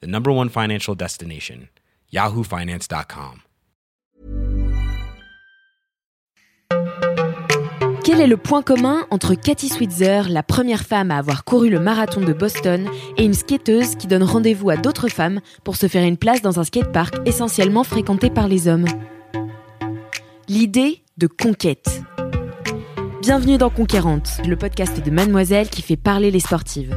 the number one financial destination, yahoofinance.com. Quel est le point commun entre Cathy Switzer, la première femme à avoir couru le marathon de Boston, et une skateuse qui donne rendez-vous à d'autres femmes pour se faire une place dans un skatepark essentiellement fréquenté par les hommes? L'idée de conquête. Bienvenue dans Conquérante, le podcast de Mademoiselle qui fait parler les sportives.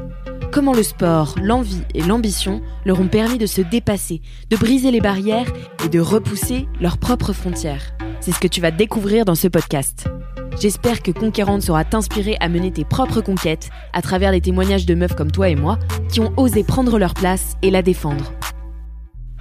Comment le sport, l'envie et l'ambition leur ont permis de se dépasser, de briser les barrières et de repousser leurs propres frontières. C'est ce que tu vas découvrir dans ce podcast. J'espère que Conquérante saura t'inspirer à mener tes propres conquêtes à travers des témoignages de meufs comme toi et moi qui ont osé prendre leur place et la défendre.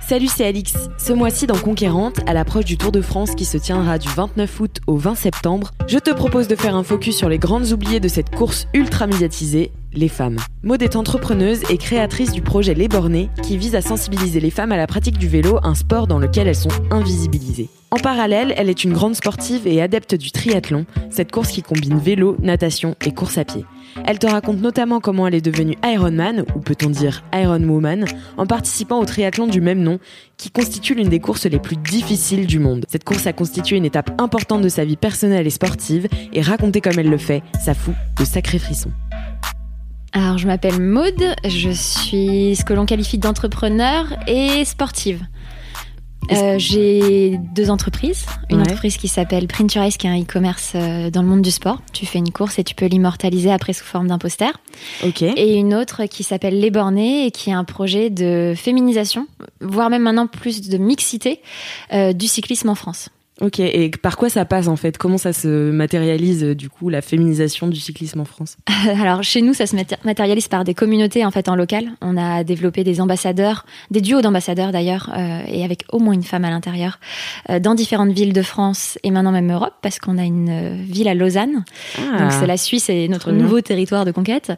Salut, c'est Alix. Ce mois-ci dans Conquérante, à l'approche du Tour de France qui se tiendra du 29 août au 20 septembre, je te propose de faire un focus sur les grandes oubliées de cette course ultra médiatisée, les femmes. Maud est entrepreneuse et créatrice du projet Les Bornés qui vise à sensibiliser les femmes à la pratique du vélo, un sport dans lequel elles sont invisibilisées. En parallèle, elle est une grande sportive et adepte du triathlon, cette course qui combine vélo, natation et course à pied. Elle te raconte notamment comment elle est devenue Ironman, ou peut-on dire Iron Woman, en participant au triathlon du même nom, qui constitue l'une des courses les plus difficiles du monde. Cette course a constitué une étape importante de sa vie personnelle et sportive, et raconter comme elle le fait, ça fout de sacrés frissons. Alors, je m'appelle Maude, je suis ce que l'on qualifie d'entrepreneur et sportive. Euh, j'ai deux entreprises. Une Ouais. entreprise qui s'appelle Printurize, qui est un e-commerce euh, dans le monde du sport. Tu fais une course et tu peux l'immortaliser après sous forme d'un poster. Ok. Et une autre qui s'appelle Les Bornés et qui est un projet de féminisation, voire même maintenant plus de mixité euh, du cyclisme en France. Ok, et par quoi ça passe en fait? Comment ça se matérialise euh, du coup la féminisation du cyclisme en France? Alors chez nous, ça se maté- matérialise par des communautés en fait en local. On a développé des ambassadeurs, des duos d'ambassadeurs d'ailleurs, euh, et avec au moins une femme à l'intérieur, euh, dans différentes villes de France et maintenant même Europe, parce qu'on a une ville à Lausanne. Donc c'est la Suisse et notre Ah, bien. nouveau territoire de conquête.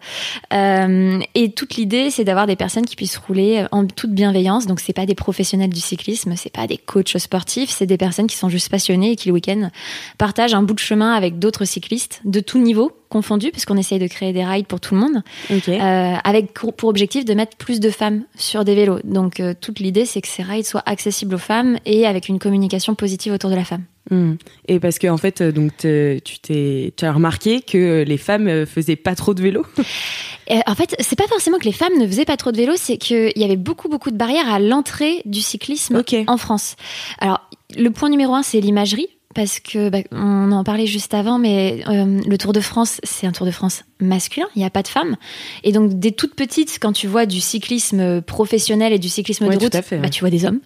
Euh, et toute l'idée, c'est d'avoir des personnes qui puissent rouler en toute bienveillance. Donc c'est pas des professionnels du cyclisme, c'est pas des coachs sportifs, c'est des personnes qui sont juste passionnées et qui le week-end partagent un bout de chemin avec d'autres cyclistes de tout niveau confondus, parce qu'on essaye de créer des rides pour tout le monde, euh, avec pour objectif de mettre plus de femmes sur des vélos. Donc euh, toute l'idée, c'est que ces rides soient accessibles aux femmes et avec une communication positive autour de la femme. Hmm. Et parce que en fait, euh, donc te- tu t'es, tu as remarqué que les femmes faisaient pas trop de vélo. Euh, en fait, c'est pas forcément que les femmes ne faisaient pas trop de vélo, c'est qu'il y avait beaucoup beaucoup de barrières à l'entrée du cyclisme en France. Alors, le point numéro un, c'est l'imagerie. Parce que bah, on en parlait juste avant, mais euh, le Tour de France, c'est un Tour de France masculin. Il n'y a pas de femmes, et donc dès toute petite, quand tu vois du cyclisme professionnel et du cyclisme Ouais, de route, fait, bah, ouais. tu vois des hommes,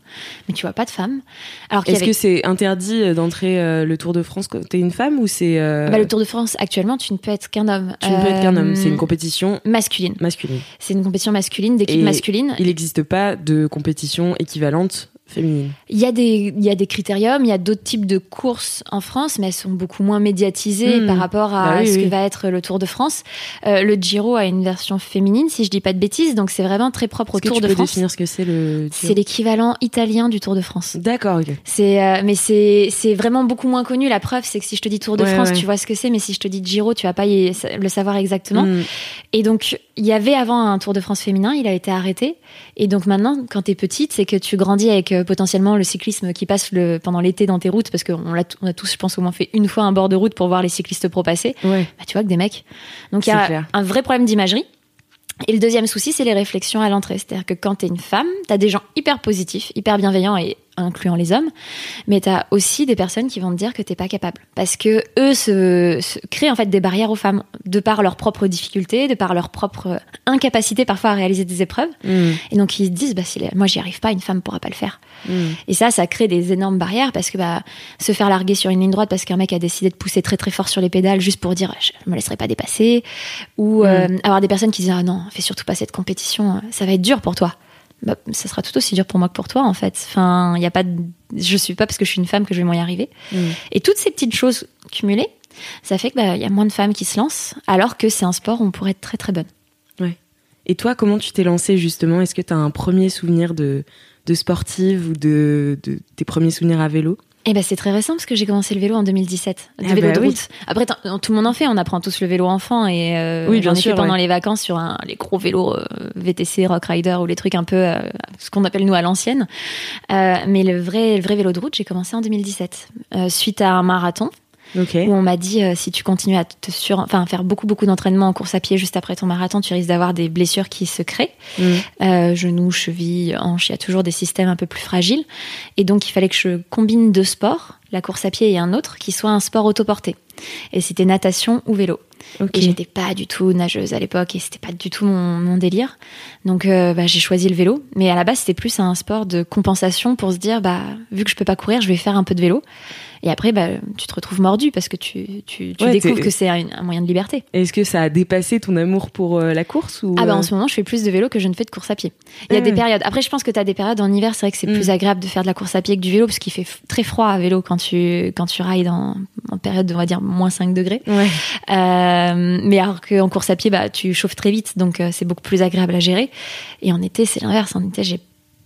mais tu vois pas de femmes. Alors Est-ce avait que c'est interdit euh, d'entrer euh, le Tour de France quand t'es une femme ou c'est euh, bah, le Tour de France actuellement, tu ne peux être qu'un homme. tu ne peux être qu'un homme C'est une Euh, compétition masculine. masculine. C'est une compétition masculine d'équipe masculine. Il n'existe pas de compétition équivalente féminine. Il y a des, il y a des critériums, il y a d'autres types de courses en France, mais elles sont beaucoup moins médiatisées Hmm. par rapport à Bah oui, ce oui. que va être le Tour de France. Euh, le Giro a une version féminine, si je dis pas de bêtises, donc c'est vraiment très propre au Tour tu de peux France. définir ce que c'est le C'est l'équivalent italien du Tour de France. D'accord. C'est, euh, mais c'est, c'est vraiment beaucoup moins connu. La preuve, c'est que si je te dis Tour de Ouais, France, ouais. tu vois ce que c'est, mais si je te dis Giro, tu vas pas y- le savoir exactement. Hmm. Et donc, il y avait avant un Tour de France féminin, il a été arrêté. Et donc maintenant, quand t'es petite, c'est que tu grandis avec euh, potentiellement le cyclisme qui passe le, pendant l'été dans tes routes, parce qu'on l'a, on a tous, je pense, au moins fait une fois un bord de route pour voir les cyclistes pro passer. Ouais. Bah, tu vois que des mecs. Donc il y a clair. un vrai problème d'imagerie. Et le deuxième souci, c'est les réflexions à l'entrée. C'est-à-dire que quand t'es une femme, t'as des gens hyper positifs, hyper bienveillants et incluant les hommes, mais t'as aussi des personnes qui vont te dire que t'es pas capable. Parce que eux se, se créent en fait des barrières aux femmes, de par leurs propres difficultés, de par leur propre incapacité parfois à réaliser des épreuves. Hmm. Et donc ils se disent, bah, si les- moi j'y arrive pas, une femme pourra pas le faire. Hmm. Et ça, ça crée des énormes barrières parce que bah, se faire larguer sur une ligne droite parce qu'un mec a décidé de pousser très très fort sur les pédales juste pour dire je me laisserai pas dépasser, ou euh, avoir des personnes qui disent ah non, fais surtout pas cette compétition, ça va être dur pour toi. Bah, ça sera tout aussi dur pour moi que pour toi en fait. Enfin, il y a pas, de... je suis pas parce que je suis une femme que je vais m'en y arriver. Mm. Et toutes ces petites choses cumulées, ça fait que bah, y a moins de femmes qui se lancent, alors que c'est un sport où on pourrait être très très bonne. Et toi, comment tu t'es lancée justement? Est-ce que tu as un premier souvenir de, de sportive ou de, de tes premiers souvenirs à vélo? Eh ben c'est très récent parce que j'ai commencé le vélo en 2017, le Ah vélo bah de oui. route. Après tout le monde en fait, on apprend tous le vélo enfant et euh, Oui, bien j'en ai sûr, fait pendant ouais. les vacances sur un, les gros vélos euh, VTC, Rock Rider ou les trucs un peu euh, ce qu'on appelle nous à l'ancienne. Mais le vrai le vrai vélo de route, j'ai commencé en 2017 euh, suite à un marathon Où on m'a dit euh, si tu continues à te sur enfin faire beaucoup beaucoup d'entraînement en course à pied juste après ton marathon, tu risques d'avoir des blessures qui se créent. Mm. Euh, genoux, chevilles, hanches, il y a toujours des systèmes un peu plus fragiles. Et donc, il fallait que je combine deux sports, la course à pied et un autre, qui soit un sport autoporté. Et c'était natation ou vélo. Ok. Et j'étais pas du tout nageuse à l'époque et c'était pas du tout mon, mon délire. Donc, euh, bah, j'ai choisi le vélo. Mais à la base, c'était plus un sport de compensation pour se dire, bah, vu que je peux pas courir, je vais faire un peu de vélo. Et après, bah, tu te retrouves mordu parce que tu, tu, tu Ouais, découvres que c'est un, un moyen de liberté. Est-ce que ça a dépassé ton amour pour euh, la course ou Ah bah en euh, ce moment, je fais plus de vélo que je ne fais de course à pied. Il y a Ah des périodes. Après, je pense que tu as des périodes en hiver, c'est vrai que c'est Mm. plus agréable de faire de la course à pied que du vélo parce qu'il fait très froid à vélo quand tu quand tu rides en, en période de, on va dire moins 5 degrés. Ouais. Euh, mais alors qu'en course à pied, bah tu chauffes très vite, donc euh, c'est beaucoup plus agréable à gérer. Et en été, c'est l'inverse. En été, j'ai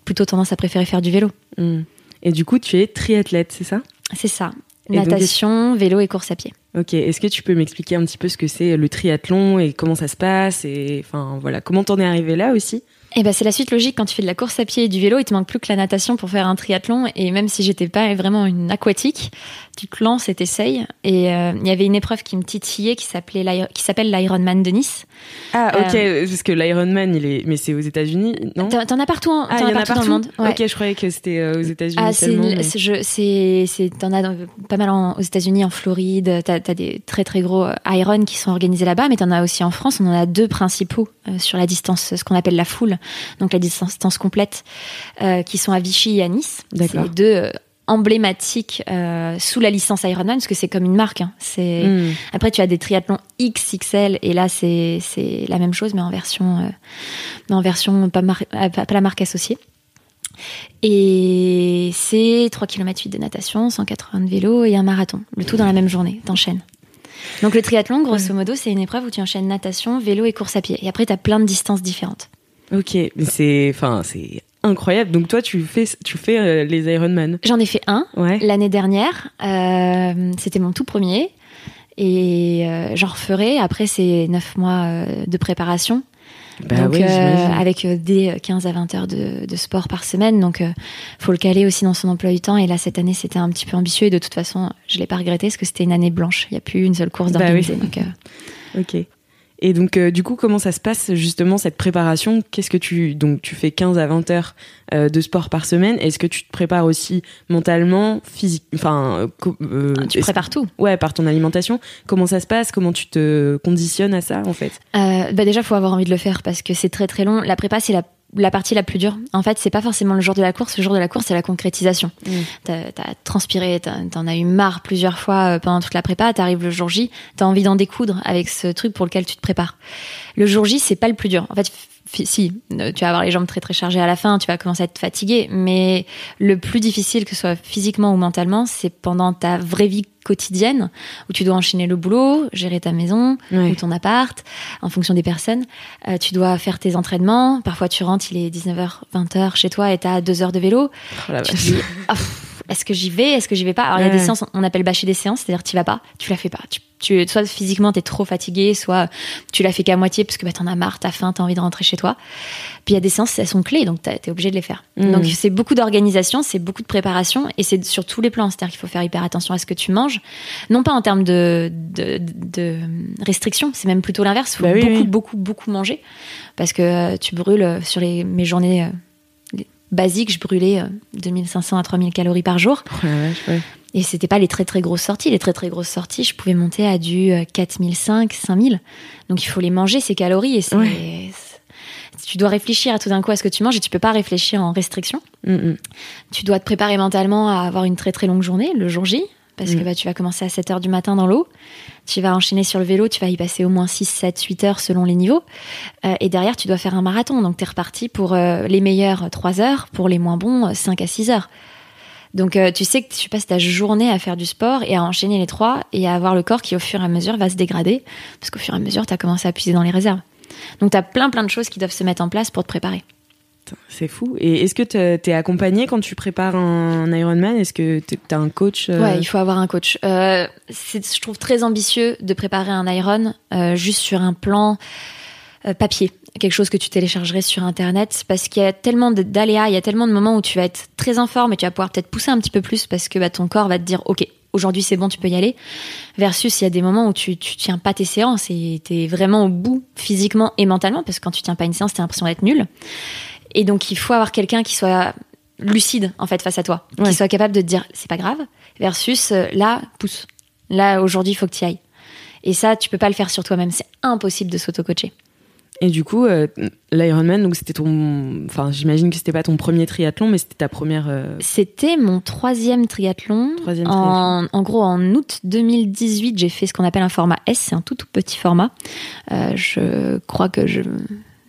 plutôt tendance à préférer faire du vélo. Mm. Et du coup, tu es triathlète, c'est ça? C'est ça. Et donc, Natation, vélo et course à pied. Ok. Est-ce que tu peux m'expliquer un petit peu ce que c'est le triathlon et comment ça se passe et enfin voilà comment t'en es arrivé là aussi? Et ben c'est la suite logique quand tu fais de la course à pied et du vélo, il te manque plus que la natation pour faire un triathlon. Et même si j'étais pas vraiment une aquatique, tu te lances et t'essayes. Et euh, il y avait une épreuve qui me titillait qui s'appelait qui s'appelle l'Ironman de Nice. Ah ok parce que l'Ironman il est mais c'est aux États-Unis non? T'en as partout, en- Ah as en a partout, partout. dans le monde. Ouais. Ok je croyais que c'était euh, aux États-Unis Ah, c'est, mais- c'est, t'en as dans- pas mal en- aux États-Unis, en Floride. T'as, des très très gros euh, Iron qui sont organisés là-bas, mais t'en as aussi en France. On en a deux principaux euh, sur la distance, ce qu'on appelle la foule, donc la distance, complète, euh, qui sont à Vichy et à Nice. C'est les deux euh, emblématiques euh, sous la licence Ironman, parce que c'est comme une marque. hein. C'est Mm. après, tu as des triathlons XXL et là, c'est c'est la même chose, mais en version, euh, mais en version pas, mar- pas, pas la marque associée. Et c'est 3 km 8 de natation, 180 de vélo et un marathon. Le tout dans la même journée, t'enchaînes. Donc le triathlon, grosso modo, c'est une épreuve où tu enchaînes natation, vélo et course à pied. Et après, tu as plein de distances différentes. Ok mais c'est enfin c'est incroyable donc toi tu fais tu fais euh, les Ironman J'en ai fait un ouais l'année dernière. Euh, C'était mon tout premier. Et euh, j'en referai. Après, c'est 9 mois de préparation. bah donc, oui avec des 15 à 20 heures de, de sport par semaine. Donc, faut le caler aussi dans son emploi du temps. Et là, cette année, c'était un petit peu ambitieux. Et de toute façon, je l'ai pas regretté parce que c'était une année blanche. Il n'y a plus une seule course Bah d'organiser. oui. Donc, euh, Ok. Et donc, euh, du coup, comment ça se passe justement cette préparation? Qu'est-ce que tu donc tu fais 15 à 20 heures euh, de sport par semaine? Est-ce que tu te prépares aussi mentalement, physique Enfin, euh, euh, tu prépares tout. Ouais, par ton alimentation. Comment ça se passe? Comment tu te conditionnes à ça en fait? Euh, bah déjà, faut avoir envie de le faire parce que c'est très très long. La prépa, c'est la, la partie la plus dure. En fait, c'est pas forcément le jour de la course. Le jour de la course, c'est la concrétisation. Mm. T'as as transpiré, t'en as eu marre plusieurs fois euh, pendant toute la prépa. T'arrives le jour J, t'as envie d'en découdre avec ce truc pour lequel tu te prépares. Le jour J, c'est pas le plus dur. En fait, si, euh, tu vas avoir les jambes très très chargées à la fin, tu vas commencer à être fatigué, mais le plus difficile, que ce soit physiquement ou mentalement, c'est pendant ta vraie vie quotidienne où tu dois enchaîner le boulot, gérer ta maison ou ton appart en fonction des personnes. Euh, tu dois faire tes entraînements. Parfois, tu rentres, il est 19h, 20h chez toi et t'as deux heures de vélo. Oh la Tu te vache. dis, pff, est-ce que j'y vais? Est-ce que j'y vais pas? Alors, il y a des séances, on appelle bâcher des séances, c'est-à-dire tu vas pas, tu la fais pas. Tu, tu, soit physiquement, t'es trop fatigué, soit tu la fais qu'à moitié parce que bah, t'en as marre, t'as faim, t'as envie de rentrer chez toi. Puis il y a des séances, elles sont clés, donc t'es obligé de les faire. Mhm. Donc c'est beaucoup d'organisation, c'est beaucoup de préparation et c'est sur tous les plans. C'est-à-dire qu'il faut faire hyper attention à ce que tu manges. Non pas en termes de, de, de restrictions, c'est même plutôt l'inverse. Il faut Bah oui, beaucoup, oui. beaucoup, beaucoup manger parce que euh, tu brûles euh, sur les, mes journées euh, basiques, je brûlais euh, 2500 à 3000 calories par jour. Oh la vache, ouais. Et c'était pas les très très grosses sorties. Les très très grosses sorties, je pouvais monter à du euh, 4005, 5000. Donc il faut les manger, ces calories. Et c'est, Ouais. c'est- tu dois réfléchir à tout d'un coup à ce que tu manges et tu peux pas réfléchir en restriction. Mm, mm. Tu dois te préparer mentalement à avoir une très très longue journée, le jour J. parce que Mm. bah, tu vas commencer à 7 heures du matin dans l'eau, tu vas enchaîner sur le vélo, tu vas y passer au moins 6, 7, 8 heures selon les niveaux. Euh, et derrière, tu dois faire un marathon. Donc, tu es reparti pour euh, les meilleurs 3 heures, pour les moins bons 5 à 6 heures. Donc, euh, tu sais que tu passes ta journée à faire du sport et à enchaîner les trois et à avoir le corps qui, au fur et à mesure, va se dégrader. Parce qu'au fur et à mesure, tu as commencé à puiser dans les réserves. Donc, tu as plein, plein de choses qui doivent se mettre en place pour te préparer. C'est fou. Et est-ce que te- t'es accompagné quand tu prépares un Ironman? Est-ce que t'es- t'as un coach euh, Ouais, il faut avoir un coach. Euh, je trouve très ambitieux de préparer un Iron euh, juste sur un plan papier, quelque chose que tu téléchargerais sur Internet, parce qu'il y a tellement d'aléas, il y a tellement de moments où tu vas être très en forme et tu vas pouvoir peut-être pousser un petit peu plus parce que bah, ton corps va te dire, ok, aujourd'hui c'est bon, tu peux y aller. Versus, il y a des moments où tu, tu tiens pas tes séances et t'es vraiment au bout physiquement et mentalement, parce que quand tu tiens pas une séance, t'as l'impression d'être nul. Et donc, il faut avoir quelqu'un qui soit lucide en fait face à toi, Ouais. qui soit capable de te dire c'est pas grave, versus euh, là pousse. Là aujourd'hui il faut que tu y ailles. Et ça tu peux pas le faire sur toi-même, c'est impossible de s'auto-coacher. Et du coup, euh, l'Ironman, donc c'était ton. Enfin, j'imagine que c'était pas ton premier triathlon, mais c'était ta première. euh, C'était mon troisième triathlon. Troisième en, en gros, en août 2018, j'ai fait ce qu'on appelle un format S, c'est un tout, tout petit format. Euh, je crois que je.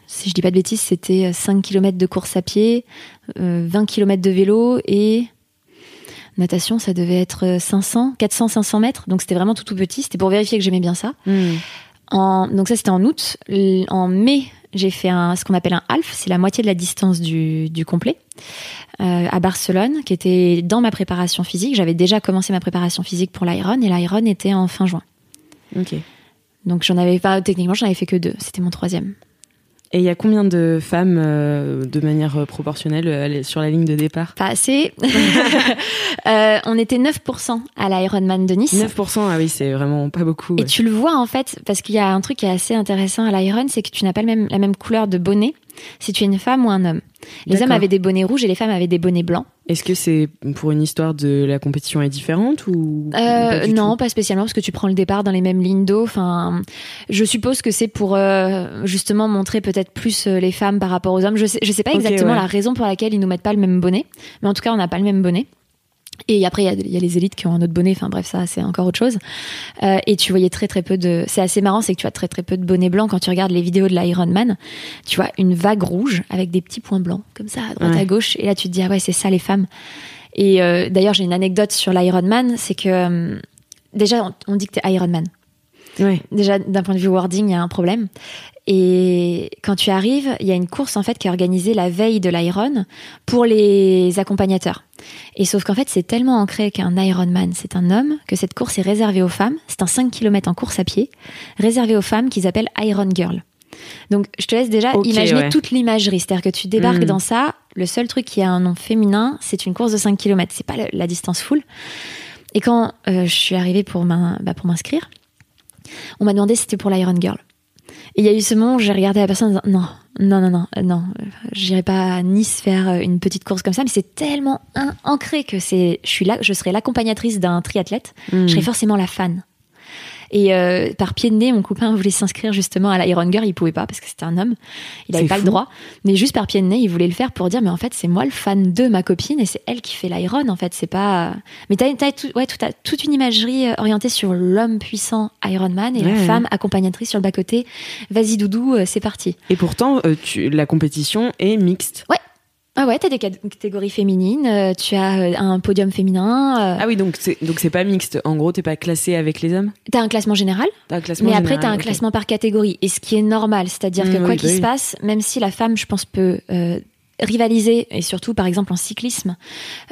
Si je dis pas de bêtises, c'était 5 km de course à pied, euh, 20 km de vélo et natation, ça devait être 500, 400, 500 mètres. Donc c'était vraiment tout, tout petit. C'était pour vérifier que j'aimais bien ça. hmm. En, donc ça c'était en août. En mai, j'ai fait un, ce qu'on appelle un half, c'est la moitié de la distance du, du complet, euh, à Barcelone, qui était dans ma préparation physique. J'avais déjà commencé ma préparation physique pour l'Iron et l'Iron était en fin juin. Ok. Donc j'en avais pas techniquement, j'en avais fait que deux. C'était mon troisième. Et il y a combien de femmes, euh, de manière euh, proportionnelle, euh, sur la ligne de départ? Pas assez. Euh, on était 9% à l'Ironman de Nice. 9%, ah oui, c'est vraiment pas beaucoup. Et tu le vois en fait, parce qu'il y a un truc qui est assez intéressant à l'Iron, c'est que tu n'as pas le même, la même couleur de bonnet si tu es une femme ou un homme. Les hommes avaient des bonnets rouges et les femmes avaient des bonnets blancs. Est-ce que c'est pour une histoire de la compétition est différente ou Euh, pas non, pas spécialement, parce que tu prends le départ dans les mêmes lignes d'eau. Enfin, je suppose que c'est pour euh, justement montrer peut-être plus euh, les femmes par rapport aux hommes. Je sais, je sais pas exactement ouais. la raison pour laquelle ils nous mettent pas le même bonnet, mais en tout cas, on n'a pas le même bonnet. Et après, il y y a les élites qui ont un autre bonnet. Enfin bref, ça c'est encore autre chose. Euh, et tu voyais très très peu de. C'est assez marrant, c'est que tu as très très peu de bonnets blancs quand tu regardes les vidéos de l'Ironman. Tu vois une vague rouge avec des petits points blancs comme ça à droite Ouais. à gauche. Et là, tu te dis ah ouais, c'est ça les femmes. Et euh, d'ailleurs, j'ai une anecdote sur l'Ironman, c'est que euh, déjà on, on dit que t'es Ironman. Déjà d'un point de vue wording, il y a un problème. Et quand tu arrives, il y a une course en fait qui est organisée la veille de l'Iron pour les accompagnateurs. Et sauf qu'en fait, c'est tellement ancré qu'un Ironman, c'est un homme, que cette course est réservée aux femmes. C'est un 5 km en course à pied, réservé aux femmes qu'ils appellent Iron Girl. Donc, je te laisse déjà imaginer ouais. toute l'imagerie. C'est-à-dire que tu débarques Mm. dans ça, le seul truc qui a un nom féminin, c'est une course de 5 km. C'est pas la, distance full. Et quand euh, je suis arrivée pour bah, pour m'inscrire, on m'a demandé si c'était pour l'Iron Girl. Et il y a eu ce moment où j'ai regardé la personne en disant non, non, non, non, euh, non, j'irai pas à Nice faire euh, une petite course comme ça, mais c'est tellement ancré que c'est, je suis là, je serai l'accompagnatrice d'un triathlète, Hmm. je serai forcément la fan. Et euh, par pied de nez, mon copain voulait s'inscrire justement à l'Iron Girl, il pouvait pas parce que c'était un homme, il avait C'est pas fou. le droit. Mais juste par pied de nez, il voulait le faire pour dire mais en fait c'est moi le fan de ma copine et c'est elle qui fait l'Iron en fait, c'est pas. Mais t'as, t'as tout, ouais, tout, t'as toute une imagerie euh, orientée sur l'homme puissant Ironman et Ouais, la ouais. femme accompagnatrice sur le bas côté. Vas-y doudou, euh, c'est parti. Et pourtant, euh, tu, la compétition est mixte. Ah ouais, t'as des cat- catégories féminines, euh, tu as euh, un podium féminin, euh, Ah oui, donc c'est donc c'est pas mixte. En gros, t'es pas classé avec les hommes? t'as un classement général? T'as un classement Mais après, général, tu as un classement par catégorie. Et ce qui est normal, c'est-à-dire Mmh, que quoi oui, qu'il bah se passe, même si la femme, je pense, peut euh, rivaliser, et surtout par exemple en cyclisme,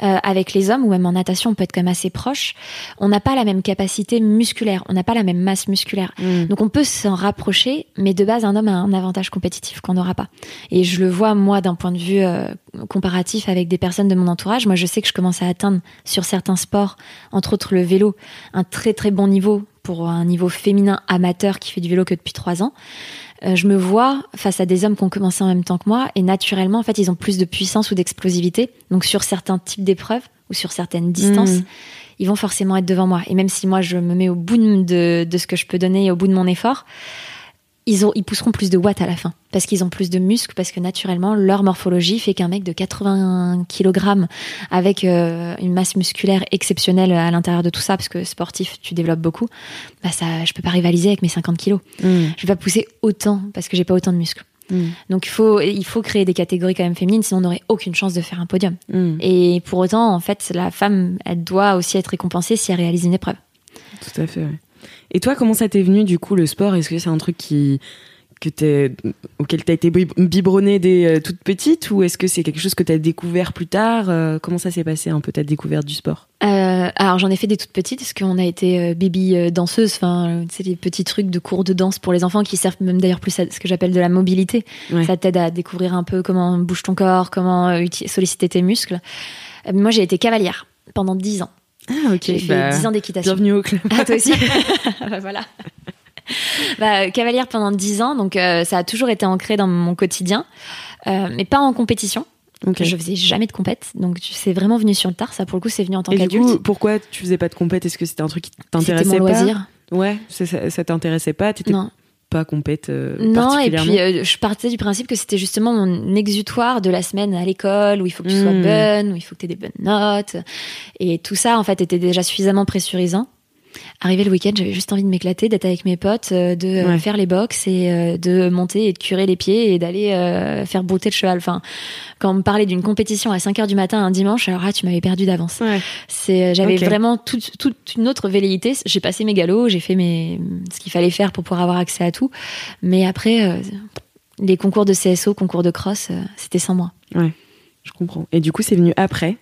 euh, avec les hommes, ou même en natation, on peut être quand même assez proche, on n'a pas la même capacité musculaire, on n'a pas la même masse musculaire. Hmm. Donc on peut s'en rapprocher, mais de base, un homme a un avantage compétitif qu'on n'aura pas. Et je le vois, moi, d'un point de vue euh, comparatif avec des personnes de mon entourage. Moi, je sais que je commence à atteindre sur certains sports, entre autres le vélo, un très très bon niveau pour un niveau féminin amateur qui fait du vélo que depuis trois ans. Euh, je me vois face à des hommes qui ont commencé en même temps que moi et naturellement, en fait, ils ont plus de puissance ou d'explosivité. Donc sur certains types d'épreuves ou sur certaines distances, Mhm. ils vont forcément être devant moi. Et même si moi, je me mets au bout de, de ce que je peux donner et au bout de mon effort, ils, ont, ils pousseront plus de watts à la fin parce qu'ils ont plus de muscles, parce que naturellement, leur morphologie fait qu'un mec de 80 kg avec euh, une masse musculaire exceptionnelle à l'intérieur de tout ça, parce que sportif, tu développes beaucoup, bah ça, je peux pas rivaliser avec mes 50 kg. Mm. Je vais pas pousser autant parce que j'ai pas autant de muscles. Mm. Donc il faut, il faut créer des catégories quand même féminines, sinon on n'aurait aucune chance de faire un podium. Mm. Et pour autant, en fait, la femme, elle doit aussi être récompensée si elle réalise une épreuve. Tout à fait. ouais. Et toi, comment ça t'est venu du coup le sport? Est-ce que c'est un truc qui que t'es auquel t'as été bib- biberonnée dès euh, toute petite? Ou est-ce que c'est quelque chose que t'as découvert plus tard? Euh, Comment ça s'est passé un peu ta découverte du sport? Euh, alors j'en ai fait des toutes petites parce qu'on a été baby danseuse, enfin c'est des petits trucs de cours de danse pour les enfants qui servent même d'ailleurs plus à ce que j'appelle de la mobilité. Ouais. Ça t'aide à découvrir un peu comment bouge ton corps, comment solliciter tes muscles. Moi j'ai été cavalière pendant 10 ans. Ah ok. J'ai fait bah, 10 ans d'équitation. bienvenue au club. Ah, toi aussi Bah, Voilà. Bah, euh, cavalière pendant 10 ans, donc euh, ça a toujours été ancré dans mon quotidien, euh, mais pas en compétition. Ok. Je faisais jamais de compète, donc tu- c'est vraiment venu sur le tard. Ça, pour le coup, c'est venu en tant Et du qu'adulte. coup, pourquoi tu faisais pas de compète? Est-ce que c'était un truc qui C'était t'intéressait mon pas? loisir. Ouais, ça, t'intéressait pas? T'étais Non. Pas compète euh, Non, et puis euh, je partais du principe que c'était justement mon exutoire de la semaine à l'école où il faut que tu sois Mm. bonne, où il faut que tu aies des bonnes notes. Et tout ça, en fait, était déjà suffisamment pressurisant. Arrivé le week-end, j'avais juste envie de m'éclater, d'être avec mes potes, euh, de euh, Ouais. faire les box et euh, de monter et de curer les pieds et d'aller faire brouter le cheval. Enfin, quand on me parlait d'une compétition à 5 heures du matin un dimanche, alors tu m'avais perdu d'avance. Ouais. C'est, j'avais vraiment toute, toute une autre velléité. J'ai passé mes galops, j'ai fait mes, ce qu'il fallait faire pour pouvoir avoir accès à tout. Mais après, les concours de CSO, concours de cross, c'était sans moi. Je comprends. Et du coup, c'est venu après?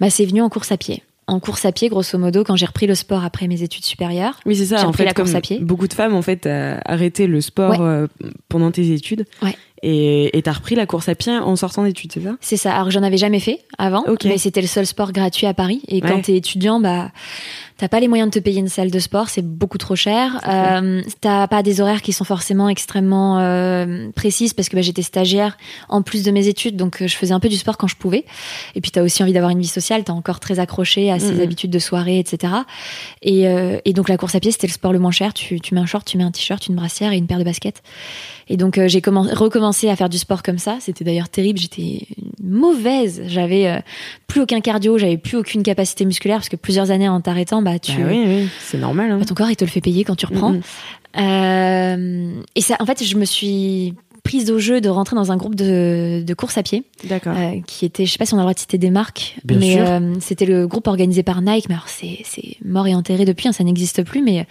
Bah, c'est venu en course à pied. En course à pied, grosso modo, quand j'ai repris le sport après mes études supérieures. Oui, c'est ça. J'ai repris fait, la course à pied. beaucoup de femmes, en fait, arrêté le sport Ouais. euh, pendant tes études. Ouais. Et t'as repris la course à pied en sortant d'études, c'est ça? C'est ça. Alors, j'en avais jamais fait avant, mais c'était le seul sport gratuit à Paris. Et quand Ouais. t'es étudiant, bah, t'as pas les moyens de te payer une salle de sport, c'est beaucoup trop cher. Euh, t'as pas des horaires qui sont forcément extrêmement euh, précises parce que bah, j'étais stagiaire en plus de mes études, donc euh, je faisais un peu du sport quand je pouvais. Et puis t'as aussi envie d'avoir une vie sociale, t'es encore très accroché à ces Mhm. habitudes de soirée, etc. Et, euh, et donc la course à pied, c'était le sport le moins cher. Tu, tu mets un short, tu mets un t-shirt, une brassière et une paire de baskets. Et donc euh, j'ai commen- recommencé à faire du sport comme ça. C'était d'ailleurs terrible. J'étais mauvaise. J'avais euh, plus aucun cardio, j'avais plus aucune capacité musculaire parce que plusieurs années en t'arrêtant, bah tu, Bah oui, oui, c'est normal. hein. bah, ton corps il te le fait payer quand tu reprends. Euh, et ça, en fait, je me suis prise au jeu de rentrer dans un groupe de, de course à pied D'accord. euh, qui était, je sais pas si on a le droit de citer des marques, Bien mais euh, c'était le groupe organisé par Nike. Mais alors c'est c'est mort et enterré depuis, hein, ça n'existe plus. Mais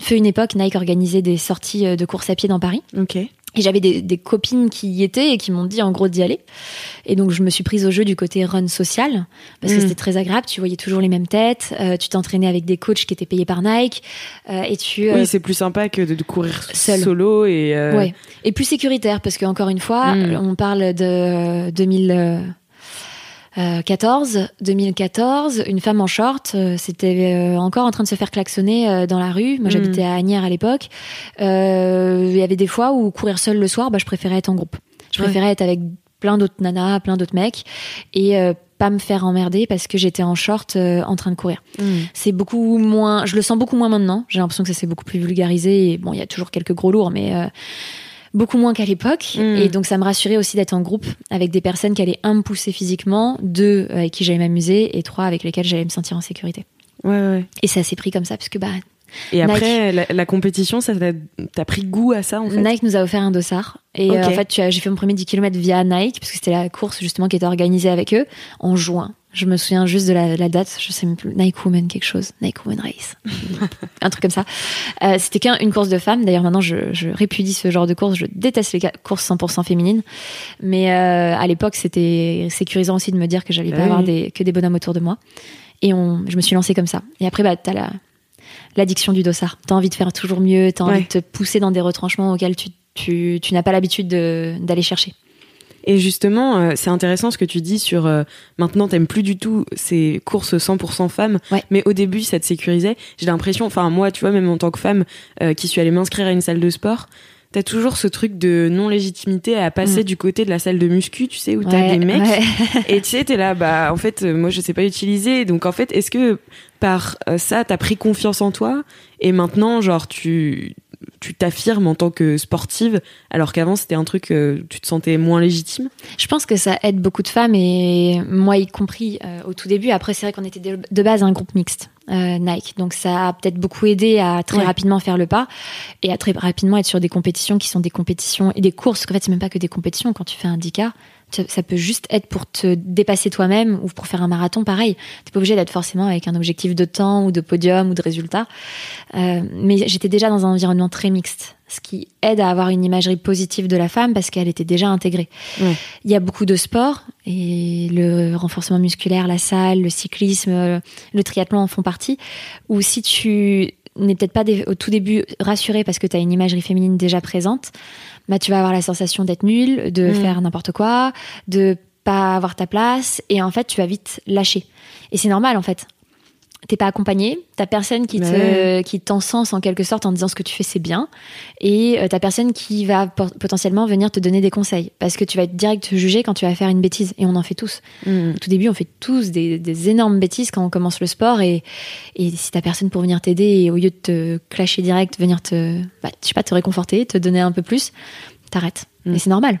fut une époque, Nike organisait des sorties de course à pied dans Paris. Ok. Et j'avais des, des copines qui y étaient et qui m'ont dit en gros d'y aller. Et donc je me suis prise au jeu du côté run social parce que Mm. c'était très agréable. Tu voyais toujours les mêmes têtes. euh, tu t'entraînais avec des coachs qui étaient payés par Nike euh, et tu. euh, Oui, c'est plus sympa que de, de courir Seul. solo et. euh, Ouais. Et plus sécuritaire parce que encore une fois, Mm. on parle de 2014, 2014, une femme en short, euh, c'était euh, encore en train de se faire klaxonner euh, dans la rue. Moi, Mm. j'habitais à Agnières à l'époque. Euh, Il y avait des fois où courir seul le soir, bah, je préférais être en groupe. Je Ouais. préférais être avec plein d'autres nanas, plein d'autres mecs et euh, pas me faire emmerder parce que j'étais en short euh, en train de courir Mm. c'est beaucoup moins je le sens beaucoup moins maintenant j'ai l'impression que ça s'est beaucoup plus vulgarisé et bon il y a toujours quelques gros lourds mais euh, beaucoup moins qu'à l'époque. Mm. et donc ça me rassurait aussi d'être en groupe avec des personnes qui allaient un me pousser physiquement deux euh, avec qui j'allais m'amuser et trois avec lesquelles j'allais me sentir en sécurité. Ouais, ouais. et ça s'est pris comme ça parce que bah Et après, la, la compétition, ça t'a t'as pris goût à ça en fait? Nike nous a offert un dossard. Et euh, en fait j'ai fait mon premier 10 km via Nike parce que c'était la course justement qui était organisée avec eux en juin je me souviens juste de la, la date je sais même plus. Nike Women quelque chose. Nike Women Race. Un truc comme ça. Euh, c'était qu'une course de femmes. D'ailleurs maintenant je, je répudie ce genre de course. Je déteste les courses 100% féminines. Mais euh, à l'époque c'était sécurisant aussi de me dire que j'allais Ah pas avoir oui. des, que des bonhommes autour de moi. Et on, je me suis lancée comme ça. Et après bah t'as la l'addiction du dossard. T'as envie de faire toujours mieux, t'as envie Ouais. de te pousser dans des retranchements auxquels tu, tu, tu n'as pas l'habitude de- d'aller chercher. Et justement, euh, c'est intéressant ce que tu dis sur euh, maintenant t'aimes plus du tout ces courses 100% femmes, Ouais. mais au début ça te sécurisait. J'ai l'impression, enfin moi, tu vois, même en tant que femme euh, qui suis allée m'inscrire à une salle de sport, t'as toujours ce truc de non légitimité à passer Mm. du côté de la salle de muscu, tu sais, où t'as Ouais, des mecs. ouais. Et tu sais, t'es là, bah en fait, euh, moi je sais pas utiliser. Donc en fait, est-ce que par ça, t'as pris confiance en toi? Et maintenant, genre tu tu t'affirmes en tant que sportive, alors qu'avant c'était un truc, euh, tu te sentais moins légitime? Je pense que ça aide beaucoup de femmes et moi y compris euh, au tout début. Après, c'est vrai qu'on était de, base un groupe mixte. Euh, Nike. Donc ça a peut-être beaucoup aidé à très rapidement faire le pas et à très rapidement être sur des compétitions qui sont des compétitions et des courses. En fait, c'est même pas que des compétitions. Quand tu fais un 10K, ça peut juste être pour te dépasser toi-même ou pour faire un marathon pareil. T'es pas obligé d'être forcément avec un objectif de temps ou de podium ou de résultat. Euh, mais j'étais déjà dans un environnement très mixte, ce qui aide à avoir une imagerie positive de la femme parce qu'elle était déjà intégrée. Il y a beaucoup de sports et le renforcement musculaire, la salle, le cyclisme, le triathlon en font partie. Ou si tu n'es peut-être pas au tout début rassuré parce que tu as une imagerie féminine déjà présente, bah, tu vas avoir la sensation d'être nul, de mm. faire n'importe quoi, de pas avoir ta place, et en fait, tu vas vite lâcher. Et c'est normal, en fait t'es pas accompagné, t'as personne qui te qui t'encense en quelque sorte en disant ce que tu fais c'est bien, et euh, t'as personne qui va potentiellement venir te donner des conseils parce que tu vas être direct jugé quand tu vas faire une bêtise et on en fait tous. Mm. Au tout début on fait tous des, énormes bêtises quand on commence le sport et et si t'as personne pour venir t'aider et au lieu de te clasher direct venir te bah, je sais pas te réconforter, te donner un peu plus, t'arrêtes. Mm. Et c'est normal.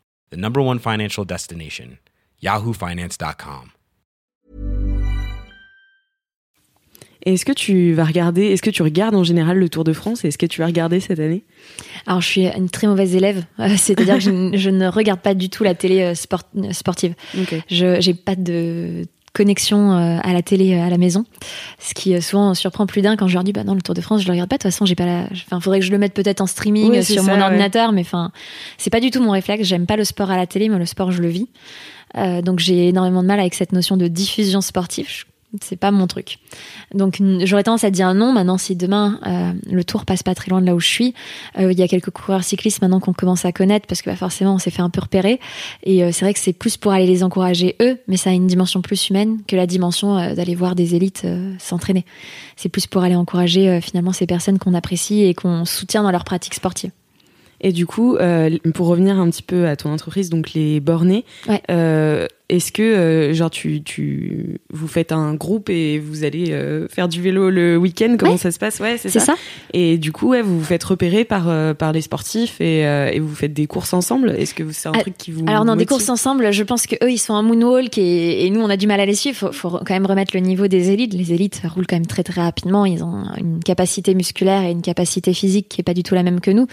the number one financial destination, yahoofinance.com. Est-ce que tu vas regarder, est-ce que tu regardes en général le Tour de France Est-ce que tu vas regarder cette année? Alors, je suis une très mauvaise élève, euh, c'est-à-dire que je, ne regarde pas du tout la télé euh, sport, euh, sportive. Je n'ai pas de connexion à la télé à la maison, ce qui souvent surprend plus d'un quand je leur dis bah non le Tour de France je le regarde pas. De toute façon j'ai pas la enfin faudrait que je le mette peut-être en streaming sur mon ordinateur mais enfin c'est pas du tout mon réflexe. J'aime pas le sport à la télé mais le sport je le vis. Donc j'ai énormément de mal avec cette notion de diffusion sportive c'est pas mon truc. Donc j'aurais tendance à dire non. Maintenant, si demain euh, le tour passe pas très loin de là où je suis, euh, il y a quelques coureurs cyclistes maintenant qu'on commence à connaître parce que bah, forcément on s'est fait un peu repérer. Et euh, c'est vrai que c'est plus pour aller les encourager eux, mais ça a une dimension plus humaine que la dimension d'aller voir des élites s'entraîner. C'est plus pour aller encourager finalement ces personnes qu'on apprécie et qu'on soutient dans leur pratique sportive. Et du coup, pour revenir un petit peu à ton entreprise, donc les bornés, est-ce que, euh, genre, tu, tu, vous faites un groupe et vous allez euh, faire du vélo le week-end? Comment ça se passe? Ouais, c'est ça. Et du coup, ouais, vous vous faites repérer par, euh, par les sportifs et, et, vous faites des courses ensemble? Est-ce que c'est un truc qui vous. Alors, non, des courses ensemble, je pense qu'eux, ils sont un moonwalk et, et, nous, on a du mal à les suivre. Faut, faut quand même remettre le niveau des élites. Les élites roulent quand même très, très rapidement. Ils ont une capacité musculaire et une capacité physique qui est pas du tout la même que nous.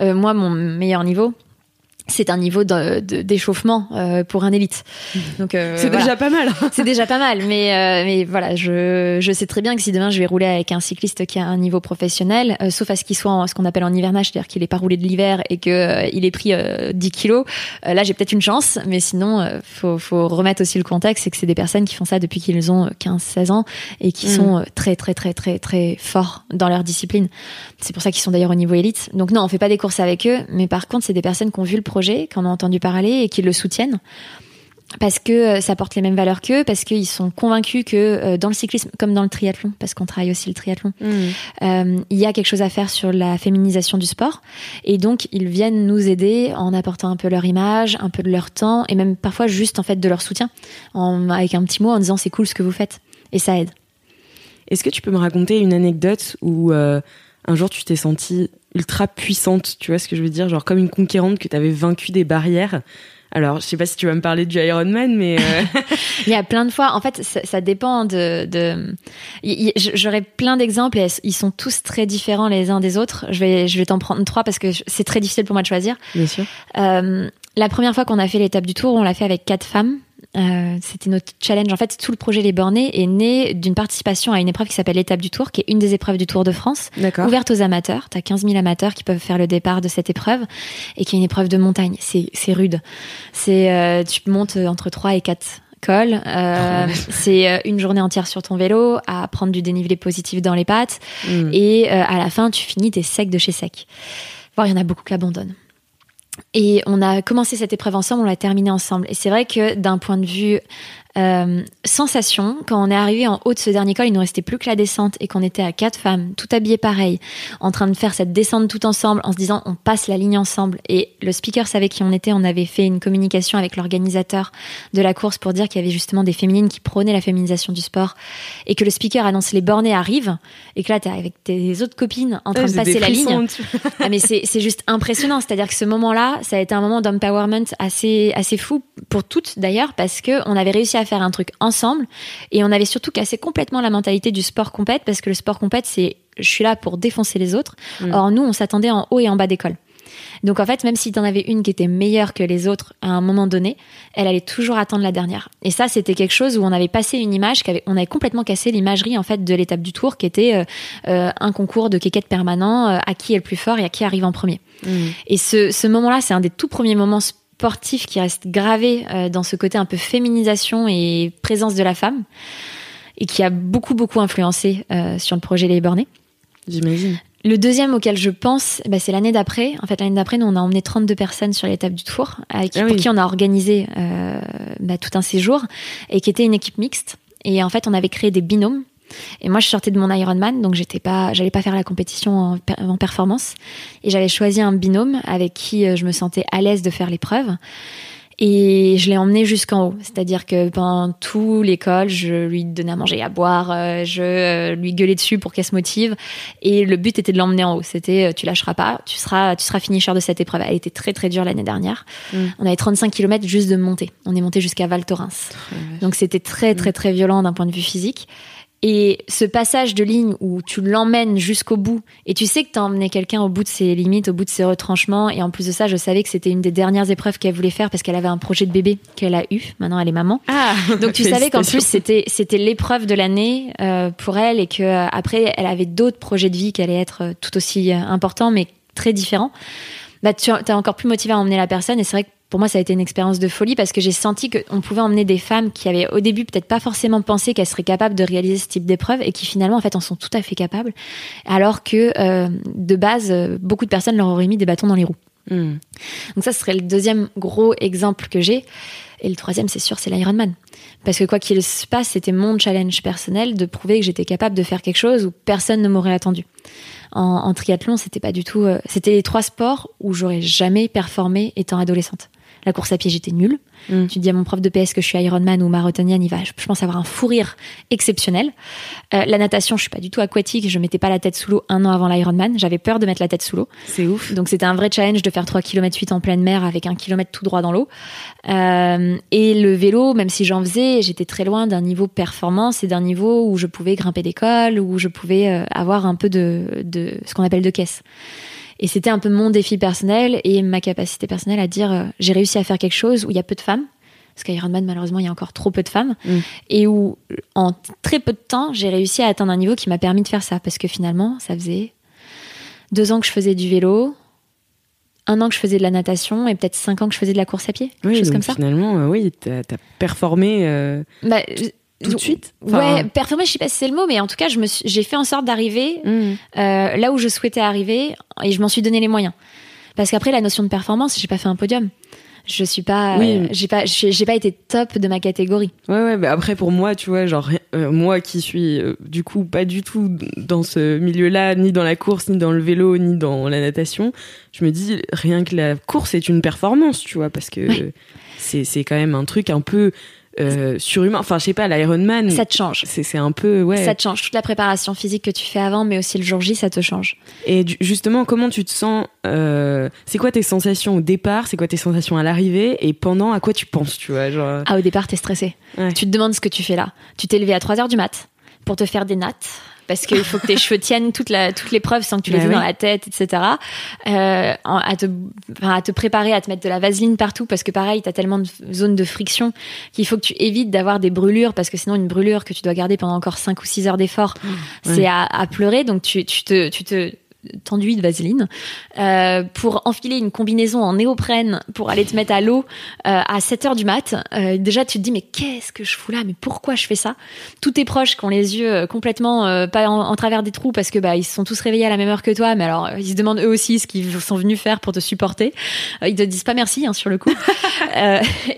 moi, mon meilleur niveau, c'est un niveau d'échauffement euh, pour un élite. Donc euh, c'est déjà pas mal. c'est déjà pas mal, mais euh, mais voilà, je, je sais très bien que si demain je vais rouler avec un cycliste qui a un niveau professionnel, sauf à ce qu'il soit en, ce qu'on appelle en hivernage, c'est-à-dire qu'il est pas roulé de l'hiver et que il est pris 10 kilos, là j'ai peut-être une chance, mais sinon faut faut remettre aussi le contexte, c'est que c'est des personnes qui font ça depuis qu'ils ont 15-16 ans et qui mm. sont très très très très très forts dans leur discipline. C'est pour ça qu'ils sont d'ailleurs au niveau élite. Donc non, on fait pas des courses avec eux, mais par contre c'est des personnes qui ont vu le projet projet, qui en ont entendu parler et qui le soutiennent parce que euh, ça porte les mêmes valeurs qu'eux, parce qu'ils sont convaincus que euh, dans le cyclisme, comme dans le triathlon, parce qu'on travaille aussi le triathlon, mmh. euh, il y a quelque chose à faire sur la féminisation du sport. Et donc, ils viennent nous aider en apportant un peu leur image, un peu de leur temps, et même parfois juste en fait de leur soutien, en, avec un petit mot en disant c'est cool ce que vous faites. Et ça aide. Est-ce que tu peux me raconter une anecdote où un jour tu t'es sentie ultra puissante, tu vois ce que je veux dire, genre comme une conquérante que tu avais vaincu des barrières. Alors, je sais pas si tu vas me parler du Ironman, mais euh, il y a plein de fois. En fait, ça, dépend de. de... J'aurais plein d'exemples et ils sont tous très différents les uns des autres. Je vais, je vais t'en prendre trois parce que c'est très difficile pour moi de choisir. Bien sûr. Euh, la première fois qu'on a fait l'étape du tour, on l'a fait avec quatre femmes. Euh, c'était notre challenge. En fait, tout le projet Les Bornés est né d'une participation à une épreuve qui s'appelle l'étape du Tour, qui est une des épreuves du Tour de France, ouverte aux amateurs. Tu as 15 000 amateurs qui peuvent faire le départ de cette épreuve et qui est une épreuve de montagne. C'est rude. C'est euh, tu montes entre 3 et 4 col. Euh, c'est euh, une journée entière sur ton vélo, à prendre du dénivelé positif dans les pattes. Mm. Et euh, à la fin, tu finis, t'es sec de chez sec. Voire, il y en a beaucoup qui abandonnent. Et on a commencé cette épreuve ensemble, on l'a terminée ensemble. Et c'est vrai que d'un point de vue euh, sensation, quand on est arrivé en haut de ce dernier col, il nous restait plus que la descente et qu'on était à quatre femmes, tout habillées pareil, en train de faire cette descente tout ensemble, en se disant on passe la ligne ensemble. Et le speaker savait qui on était, on avait fait une communication avec l'organisateur de la course pour dire qu'il y avait justement des féminines qui prônaient la féminisation du sport et que le speaker annonce les bornés arrivent et que là t'es avec tes autres copines en train de passer la ligne. Ah, mais c'est c'est juste impressionnant. C'est-à-dire que ce moment-là, ça a été un moment d'empowerment assez, assez fou pour toutes d'ailleurs, parce que on avait réussi à faire un truc ensemble et on avait surtout cassé complètement la mentalité du sport compète parce que le sport compète, c'est je suis là pour défoncer les autres. Mm. Or, nous, on s'attendait en haut et en bas d'école. Donc en fait, même si t'en avais une qui était meilleure que les autres à un moment donné, elle allait toujours attendre la dernière. Et ça, c'était quelque chose où on avait passé une image, qu'avait- on avait complètement cassé l'imagerie en fait de l'étape du tour, qui était euh, euh, un concours de quéquette permanent, euh, à qui est le plus fort et à qui arrive en premier. Et ce, ce moment-là, c'est un des tout premiers moments sportifs qui reste gravé euh, dans ce côté un peu féminisation et présence de la femme, et qui a beaucoup beaucoup influencé euh, sur le projet Les Bornés. J'imagine. Le deuxième auquel je pense, bah, c'est l'année d'après. En fait, l'année d'après, nous, on a emmené 32 personnes sur l'étape du Tour, avec, Ah pour qui on a organisé euh, bah, tout un séjour, et qui était une équipe mixte. Et en fait, on avait créé des binômes. Et moi, je sortais de mon Ironman, donc j'étais pas, j'allais pas faire la compétition en, per- en performance. Et j'avais choisi un binôme avec qui euh, je me sentais à l'aise de faire l'épreuve. Et je l'ai emmené jusqu'en haut. C'est-à-dire que pendant tout l'école, je lui donnais à manger et à boire, euh, je euh, lui gueulais dessus pour qu'elle se motive. Et le but était de l'emmener en haut. C'était, tu lâcheras pas, tu seras, tu seras finisher de cette épreuve. Elle était très très dure l'année dernière. Mm. On avait 35 km juste de montée. On est monté jusqu'à Val Thorens. Donc c'était très très très violent d'un point de vue physique. Et ce passage de ligne où tu l'emmènes jusqu'au bout et tu sais que t'as emmené quelqu'un au bout de ses limites, au bout de ses retranchements. Et en plus de ça, je savais que c'était une des dernières épreuves qu'elle voulait faire parce qu'elle avait un projet de bébé qu'elle a eu. Maintenant, elle est maman. Ah Donc tu savais qu'en plus c'était c'était l'épreuve de l'année euh, pour elle et que euh, après elle avait d'autres projets de vie qui allaient être euh, tout aussi euh, importants mais très différents. Bah tu es encore plus motivé à emmener la personne et c'est vrai que pour moi ça a été une expérience de folie parce que j'ai senti qu'on pouvait emmener des femmes qui avaient au début peut-être pas forcément pensé qu'elles seraient capables de réaliser ce type d'épreuve et qui finalement en fait en sont tout à fait capables alors que euh, de base beaucoup de personnes leur auraient mis des bâtons dans les roues. Mm. Donc ça, ce serait le deuxième gros exemple que j'ai. Et le troisième, c'est sûr, c'est l'Ironman. Parce que quoi qu'il se passe, c'était mon challenge personnel de prouver que j'étais capable de faire quelque chose où personne ne m'aurait attendu. En, en triathlon, c'était pas du tout. euh, c'était les trois sports où j'aurais jamais performé étant adolescente. La course à pied, j'étais nulle. Mm. Tu dis à mon prof de PS que je suis Ironman ou marathonienne, il va, je pense, avoir un fou rire exceptionnel. Euh, la natation, je suis pas du tout aquatique. Je mettais pas la tête sous l'eau un an avant l'Ironman. J'avais peur de mettre la tête sous l'eau. C'est ouf. Donc c'était un vrai challenge de faire 3 km 8 en pleine mer avec un kilomètre tout droit dans l'eau. Euh, et le vélo, même si j'en faisais, j'étais très loin d'un niveau performance et d'un niveau où je pouvais grimper des cols, où je pouvais euh, avoir un peu de, de ce qu'on appelle de caisse. Et c'était un peu mon défi personnel et ma capacité personnelle à dire euh, j'ai réussi à faire quelque chose où il y a peu de femmes. Parce qu'à Ironman, malheureusement, il y a encore trop peu de femmes. Mm. Et où, en très peu de temps, j'ai réussi à atteindre un niveau qui m'a permis de faire ça. Parce que finalement, ça faisait deux ans que je faisais du vélo, un an que je faisais de la natation et peut-être cinq ans que je faisais de la course à pied. Quelque Oui, chose donc comme ça. finalement, euh, oui, t'as as performé euh, Bah, tout de suite. ouais, Enfin, performer, je sais pas si c'est le mot, mais en tout cas, je me suis- j'ai fait en sorte d'arriver mm. euh, là où je souhaitais arriver et je m'en suis donné les moyens. Parce qu'après, la notion de performance, j'ai pas fait un podium. Je suis pas, Oui. euh, j'ai pas, j'ai j'ai pas été top de ma catégorie. Ouais, ouais, mais après pour moi, tu vois, genre, euh, moi qui suis euh, du coup pas du tout dans ce milieu-là, ni dans la course, ni dans le vélo, ni dans la natation, je me dis rien que la course est une performance, tu vois, parce que Ouais. c'est c'est quand même un truc un peu euh, surhumain. Enfin, je sais pas, l'Ironman, Ça te change. c'est c'est un peu, ouais. Ça te change. Toute la préparation physique que tu fais avant, mais aussi le jour J, ça te change. Et du- justement, comment tu te sens euh, C'est quoi tes sensations au départ? C'est quoi tes sensations à l'arrivée? Et pendant, à quoi tu penses, tu vois genre... Ah, au départ, t'es stressé. Ouais. Tu te demandes ce que tu fais là. Tu t'es levé à 3 heures du mat pour te faire des nattes. Parce qu'il faut que tes cheveux tiennent toute la, toute l'épreuve sans que tu les Bah aies oui. dans la tête, etc. Euh, à, te, enfin, à te préparer, à te mettre de la vaseline partout, parce que pareil, t'as tellement de zones de friction qu'il faut que tu évites d'avoir des brûlures, parce que sinon une brûlure que tu dois garder pendant encore 5 ou 6 heures d'effort, c'est à, à pleurer. Donc tu, tu te, tu te tenduit de vaseline, euh, pour enfiler une combinaison en néoprène, pour aller te mettre à l'eau euh, à 7 heures du mat. Euh, déjà, tu te dis mais qu'est-ce que je fous là? Mais pourquoi je fais ça? Tous tes proches qui ont les yeux complètement pas en, travers des trous parce que bah ils se sont tous réveillés à la même heure que toi, mais alors ils se demandent eux aussi ce qu'ils sont venus faire pour te supporter. ils te disent pas merci hein, sur le coup.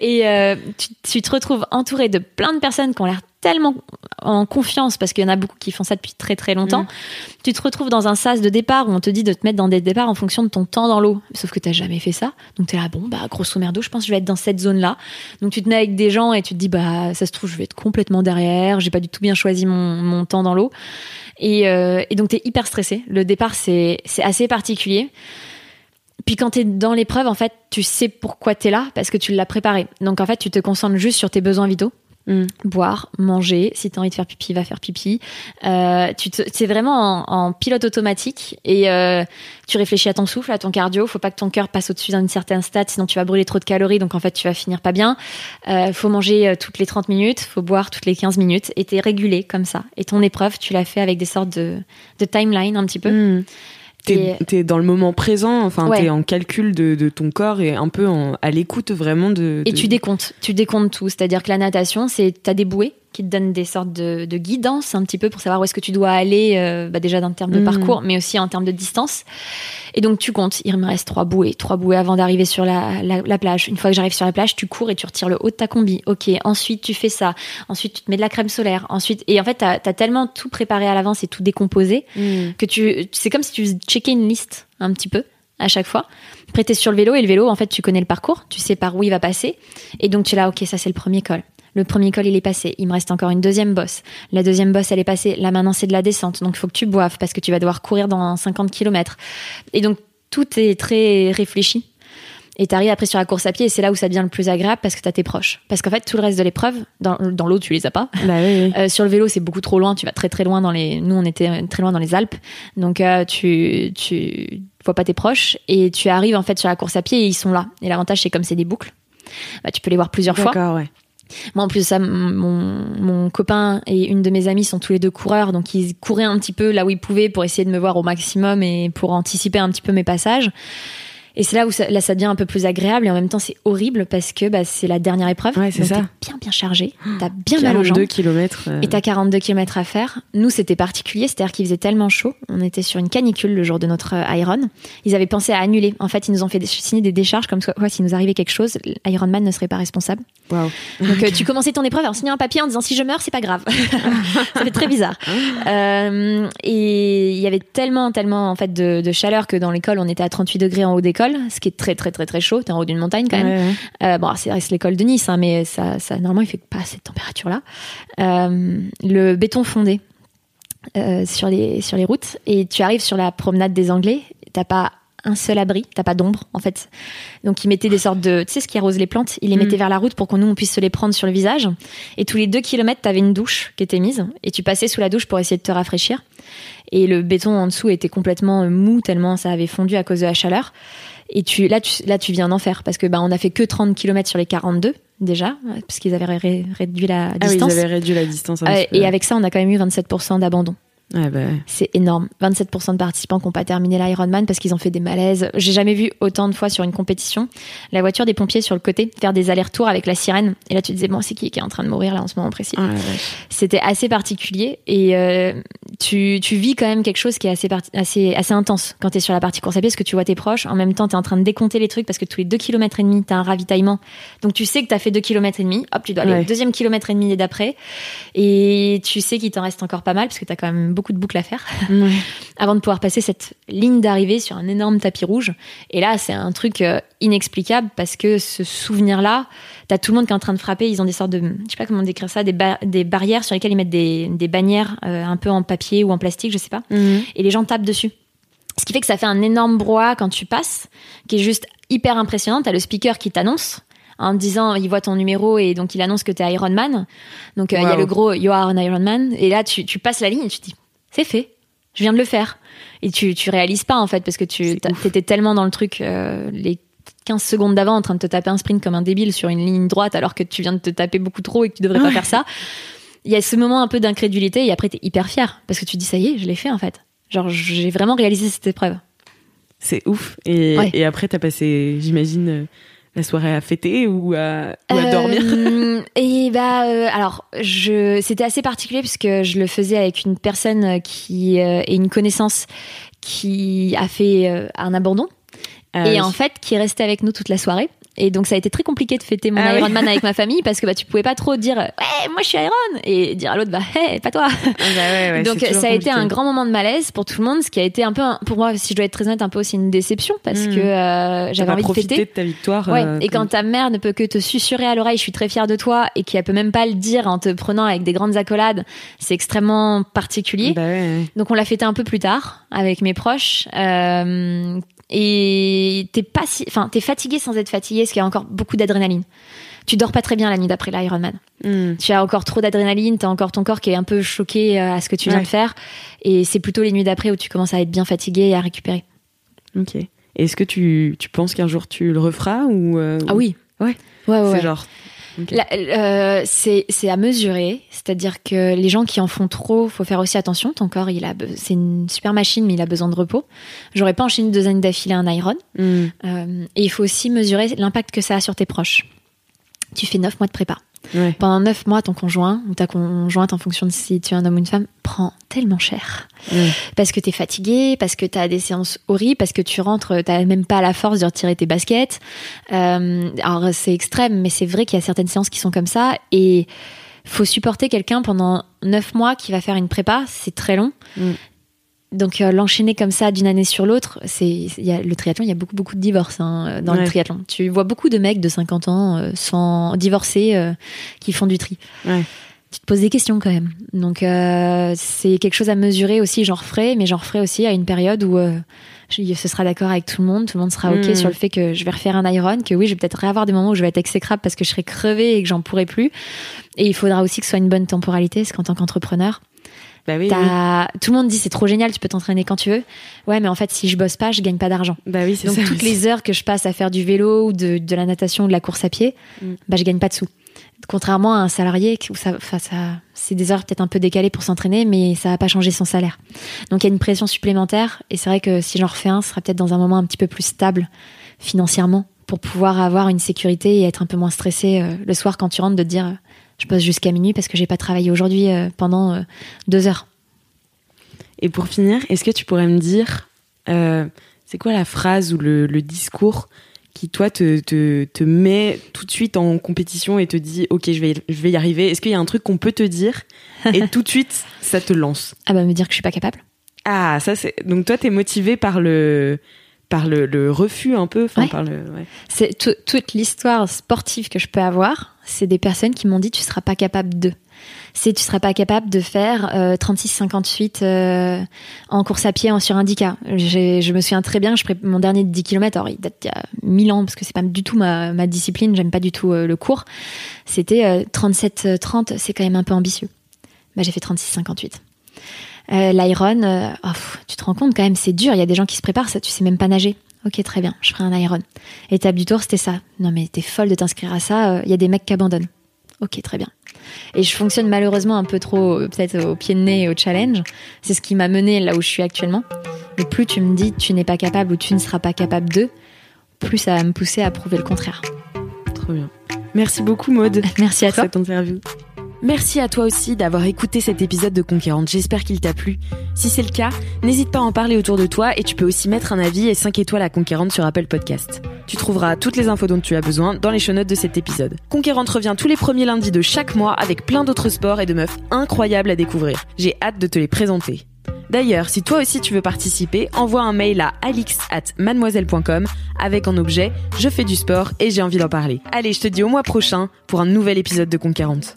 et tu, tu te retrouves entouré de plein de personnes qui ont l'air tellement en confiance parce qu'il y en a beaucoup qui font ça depuis très très longtemps. Mm. Tu te retrouves dans un sas de départ où on te dit de te mettre dans des départs en fonction de ton temps dans l'eau. Sauf que t'as jamais fait ça. Donc t'es là, bon, bah, grosso merdo, je pense que je vais être dans cette zone-là. Donc tu te mets avec des gens et tu te dis, bah, ça se trouve, je vais être complètement derrière. J'ai pas du tout bien choisi mon, mon temps dans l'eau. Et, euh, et donc t'es hyper stressé. Le départ, c'est, c'est assez particulier. Puis quand t'es dans l'épreuve, en fait, tu sais pourquoi t'es là parce que tu l'as préparé. Donc en fait, tu te concentres juste sur tes besoins vitaux Mm. Boire, manger. Si t'as envie de faire pipi, va faire pipi. Euh, tu c'est vraiment en, pilote automatique et euh, tu réfléchis à ton souffle, à ton cardio. Faut pas que ton cœur passe au-dessus d'un certain stade, sinon tu vas brûler trop de calories. Donc en fait, tu vas finir pas bien. Euh, faut manger euh, toutes les 30 minutes, faut boire toutes les 15 minutes. Et t'es régulé comme ça. Et ton épreuve, tu l'as fait avec des sortes de, de timeline un petit peu. Mm. T'es es dans le moment présent, enfin t'es en calcul de, de, ton corps et un peu en, à l'écoute vraiment de, Et tu décomptes, tu décomptes tout. C'est-à-dire que la natation, c'est t'as des bouées qui te donnent des sortes de, de guidance un petit peu pour savoir où est-ce que tu dois aller, euh, bah déjà dans termes de mm. parcours, mais aussi en termes de distance. Et donc tu comptes, il me reste trois bouées, trois bouées avant d'arriver sur la, la, la, plage. Une fois que j'arrive sur la plage, tu cours et tu retires le haut de ta combi. Ok, ensuite tu fais ça, ensuite tu te mets de la crème solaire, ensuite et en fait t'as as tellement tout préparé à l'avance et tout décomposé mm. que tu, c'est comme si tu checkais une liste un petit peu à chaque fois. Après, t'es sur le vélo et le vélo, en fait, tu connais le parcours, tu sais par où il va passer. Et donc, tu es là, ok, ça c'est le premier col. Le premier col, il est passé. Il me reste encore une deuxième bosse. La deuxième bosse, elle est passée. Là, maintenant, c'est de la descente. Donc, il faut que tu boives parce que tu vas devoir courir dans 50 km. Et donc, tout est très réfléchi. Et tu arrives après sur la course à pied et c'est là où ça devient le plus agréable parce que tu as tes proches. Parce qu'en fait, tout le reste de l'épreuve, dans, dans l'eau, tu les as pas. Bah euh, sur le vélo, c'est beaucoup trop loin. Tu vas très très loin dans les. Nous, on était très loin dans les Alpes. Donc, euh, tu, tu vois pas tes proches et tu arrives en fait sur la course à pied et ils sont là. Et l'avantage, c'est comme c'est des boucles, bah, tu peux les voir plusieurs fois. Ouais. Moi, en plus ça, mon, mon, copain et une de mes amies sont tous les deux coureurs, donc ils couraient un petit peu là où ils pouvaient pour essayer de me voir au maximum et pour anticiper un petit peu mes passages. Et c'est là où ça, là, ça devient un peu plus agréable et en même temps c'est horrible parce que bah, c'est la dernière épreuve. Ouais, c'est ça. bien bien chargé, t'as bien mal aux jambes. km. Euh. Et t'as 42 km à faire. Nous c'était particulier, c'est-à-dire qu'il faisait tellement chaud. On était sur une canicule le jour de notre euh, Iron. Ils avaient pensé à annuler. En fait, ils nous ont fait signer des décharges comme quoi s'il nous arrivait quelque chose, Ironman ne serait pas responsable. Wow. Donc euh, tu commençais ton épreuve en signant un papier en disant si je meurs c'est pas grave. ça fait très bizarre. euh, et il y avait tellement tellement en fait de, de chaleur que dans l'école on était à 38 degrés en haut d'école ce qui est très très très très chaud. T'es en haut d'une montagne quand même. Euh, bon, c'est l'école de Nice, hein, mais ça, ça normalement il fait pas cette température-là. Euh, le béton fondé euh, sur les sur les routes et tu arrives sur la promenade des Anglais, t'as pas un seul abri, t'as pas d'ombre en fait. Donc ils mettaient des sortes de, tu sais ce qui arrose les plantes, ils les mm. mettaient vers la route pour qu'on nous on puisse se les prendre sur le visage. Et tous les deux kilomètres, t'avais une douche qui était mise et tu passais sous la douche pour essayer de te rafraîchir. Et le béton en dessous était complètement mou tellement ça avait fondu à cause de la chaleur. Et tu, là, tu, là, tu viens d'en faire parce que bah, on a fait que 30 km sur les 42 déjà, parce qu'ils avaient réduit la distance. Ah oui, ils avaient réduit la distance. et avec ça, on a quand même eu 27% d'abandon. Bah c'est énorme. 27% de participants qui n'ont pas terminé l'Ironman parce qu'ils ont fait des malaises. J'ai jamais vu autant de fois sur une compétition la voiture des pompiers sur le côté faire des allers-retours avec la sirène. Et là, tu te disais, bon, c'est qui qui est en train de mourir là en ce moment précis? Ah C'était assez particulier et euh, tu, tu, vis quand même quelque chose qui est assez, assez, assez intense quand tu es sur la partie course à pied parce que tu vois tes proches. En même temps, tu es en train de décompter les trucs parce que tous les 2 km et demi, tu as un ravitaillement. Donc tu sais que tu as fait 2 km et demi. Hop, tu dois aller au deuxième kilomètre et demi d'après. Et tu sais qu'il t'en reste encore pas mal parce que tu as quand même beaucoup de boucles à faire avant de pouvoir passer cette ligne d'arrivée sur un énorme tapis rouge. Et là, c'est un truc euh, inexplicable parce que ce souvenir-là, t'as tout le monde qui est en train de frapper. Ils ont des sortes de, je sais pas comment décrire ça, des, des barrières sur lesquelles ils mettent des, des bannières euh, un peu en papier ou en plastique, je sais pas. Mhm. Et les gens tapent dessus. Ce qui fait que ça fait un énorme brouhaha quand tu passes, qui est juste hyper impressionnant. T'as le speaker qui t'annonce en disant il voit ton numéro et donc il annonce que t'es Man Donc euh, il y a le gros You are an Man Et là tu, tu passes la ligne et tu te dis c'est fait. Je viens de le faire. Et tu, tu réalises pas, en fait, parce que tu étais tellement dans le truc, euh, les 15 secondes d'avant, en train de te taper un sprint comme un débile sur une ligne droite, alors que tu viens de te taper beaucoup trop et que tu devrais pas faire ça. Il y a ce moment un peu d'incrédulité et après, t'es hyper fier. Parce que tu dis, ça y est, je l'ai fait, en fait. Genre, j'ai vraiment réalisé cette épreuve. C'est ouf. Et, et après, t'as passé, j'imagine, euh, la soirée à fêter ou à, ou à dormir? Euh, Et bah, euh, alors, je, c'était assez particulier puisque je le faisais avec une personne qui est une connaissance qui a fait un abandon. Ah et en fait, qui est resté avec nous toute la soirée. Et donc ça a été très compliqué de fêter mon ah Ironman avec ma famille parce que bah tu pouvais pas trop dire ouais moi je suis Iron et dire à l'autre bah hey, pas toi. Ah bah donc ça a été un grand moment de malaise pour tout le monde, ce qui a été un peu pour moi si je dois être très honnête un peu aussi une déception parce hmm. que euh, j'avais envie de fêter. de ta victoire. Ouais. Euh, et quand ta mère ne peut que te susurrer à l'oreille je suis très fière de toi et qu'elle peut même pas le dire en te prenant avec des grandes accolades, c'est extrêmement particulier. Bah donc on l'a fêté un peu plus tard avec mes proches. Euh, et t'es pas si, enfin, t'es fatigué sans être fatigué, parce qu'il y a encore beaucoup d'adrénaline. Tu dors pas très bien la nuit d'après l'Ironman. Hmm. Tu as encore trop d'adrénaline, t'as encore ton corps qui est un peu choqué euh, à ce que tu viens de faire, et c'est plutôt les nuits d'après où tu commences à être bien fatigué et à récupérer. Ok. Est-ce que tu, tu penses qu'un jour tu le referas ou euh, Ah oui. Ouais. Ouais, ouais. C'est genre euh, c'est à mesurer, c'est-à-dire que les gens qui en font trop, faut faire aussi attention. Ton corps, il a, c'est une super machine, mais il a besoin de repos. J'aurais pas enchaîné deux années d'affilée un iron. Hmm. Euh, et il faut aussi mesurer l'impact que ça a sur tes proches. Tu fais neuf mois de prépa. Pendant neuf mois, ton conjoint ou ta conjointe, en fonction de si tu es un homme ou une femme, prend tellement cher. Parce que tu es fatigué, parce que tu as des séances horribles, parce que tu rentres, tu même pas la force de retirer tes baskets. Euh, alors, c'est extrême, mais c'est vrai qu'il y a certaines séances qui sont comme ça. Et faut supporter quelqu'un pendant neuf mois qui va faire une prépa, c'est très long. Mm. Donc euh, l'enchaîner comme ça d'une année sur l'autre, c'est il y a le triathlon, il y a beaucoup beaucoup de divorces hein, dans le triathlon. Tu vois beaucoup de mecs de 50 ans euh, sans divorcer euh, qui font du tri. Ouais. Tu te poses des questions quand même. Donc c'est quelque chose à mesurer aussi, j'en referai, mais j'en referai aussi à une période où ce sera d'accord avec tout le monde, tout le monde sera ok hmm. sur le fait que je vais refaire un iron, que oui, je vais peut-être réavoir des moments où je vais être exécrable parce que je serai crevée et que j'en pourrai plus. Et il faudra aussi que ce soit une bonne temporalité, parce qu'en tant qu'entrepreneur, bah oui, Tout le monde dit c'est trop génial, tu peux t'entraîner quand tu veux. Ouais, mais en fait, si je bosse pas, je gagne pas d'argent. Bah oui, Donc ça, toutes les heures que je passe à faire du vélo ou de, de la natation ou de la course à pied, mm. bah je gagne pas de sous. Contrairement à un salarié où ça, ça c'est des heures peut-être un peu décalées pour s'entraîner, mais ça va pas changer son salaire. Donc il y a une pression supplémentaire et c'est vrai que si j'en refais un, ce sera peut-être dans un moment un petit peu plus stable financièrement pour pouvoir avoir une sécurité et être un peu moins stressé euh, le soir quand tu rentres de te dire je bosse jusqu'à minuit parce que j'ai pas travaillé aujourd'hui euh, pendant euh, deux heures. Et pour finir, est-ce que tu pourrais me dire, euh, c'est quoi la phrase ou le, discours qui, toi, te, te, met tout de suite en compétition et te dit, OK, je vais, je vais y arriver? Est-ce qu'il y a un truc qu'on peut te dire et tout de suite, ça te lance? Ah bah me dire que je suis pas capable. Ah, ça c'est... Donc toi, tu es motivé par le par le, refus un peu enfin par le c'est toute l'histoire sportive que je peux avoir c'est des personnes qui m'ont dit tu seras pas capable de c'est tu seras pas capable de faire 36-58 euh, euh, en course à pied en sur indica. Je me souviens très bien, je mon dernier 10 km, il date il y a 1000 ans parce que c'est pas du tout ma, discipline, j'aime pas du tout euh, le cours. C'était 37-30, c'est quand même un peu ambitieux. Bah, j'ai fait 36-58. L'Iron, tu te rends compte quand même, c'est dur. Il y a des gens qui se préparent, ça, tu sais même pas nager. Ok, très bien, je ferai un Iron. Étape du tour, c'était ça. Non mais t'es folle de t'inscrire à ça. Il y a des mecs qui abandonnent. Ok, très bien. Et je fonctionne malheureusement un peu trop, euh, peut-être au pied de nez et au challenge. C'est ce qui m'a mené là où je suis actuellement. Et plus tu me dis tu n'es pas capable ou tu ne seras pas capable de, plus ça va me pousser à prouver le contraire. Trop bien. Merci beaucoup Maude. Merci à toi. Cette interview. Merci à toi aussi d'avoir écouté cet épisode de Conquérante. J'espère qu'il t'a plu. Si c'est le cas, n'hésite pas à en parler autour de toi et tu peux aussi mettre un avis et 5 étoiles à Conquérante sur Apple Podcast. Tu trouveras toutes les infos dont tu as besoin dans les show notes de cet épisode. Conquérante revient tous les premiers lundis de chaque mois avec plein d'autres sports et de meufs incroyables à découvrir. J'ai hâte de te les présenter. D'ailleurs, si toi aussi tu veux participer, envoie un mail à alix at mademoiselle.com avec en objet Je fais du sport et j'ai envie d'en parler. Allez, je te dis au mois prochain pour un nouvel épisode de Conquérante.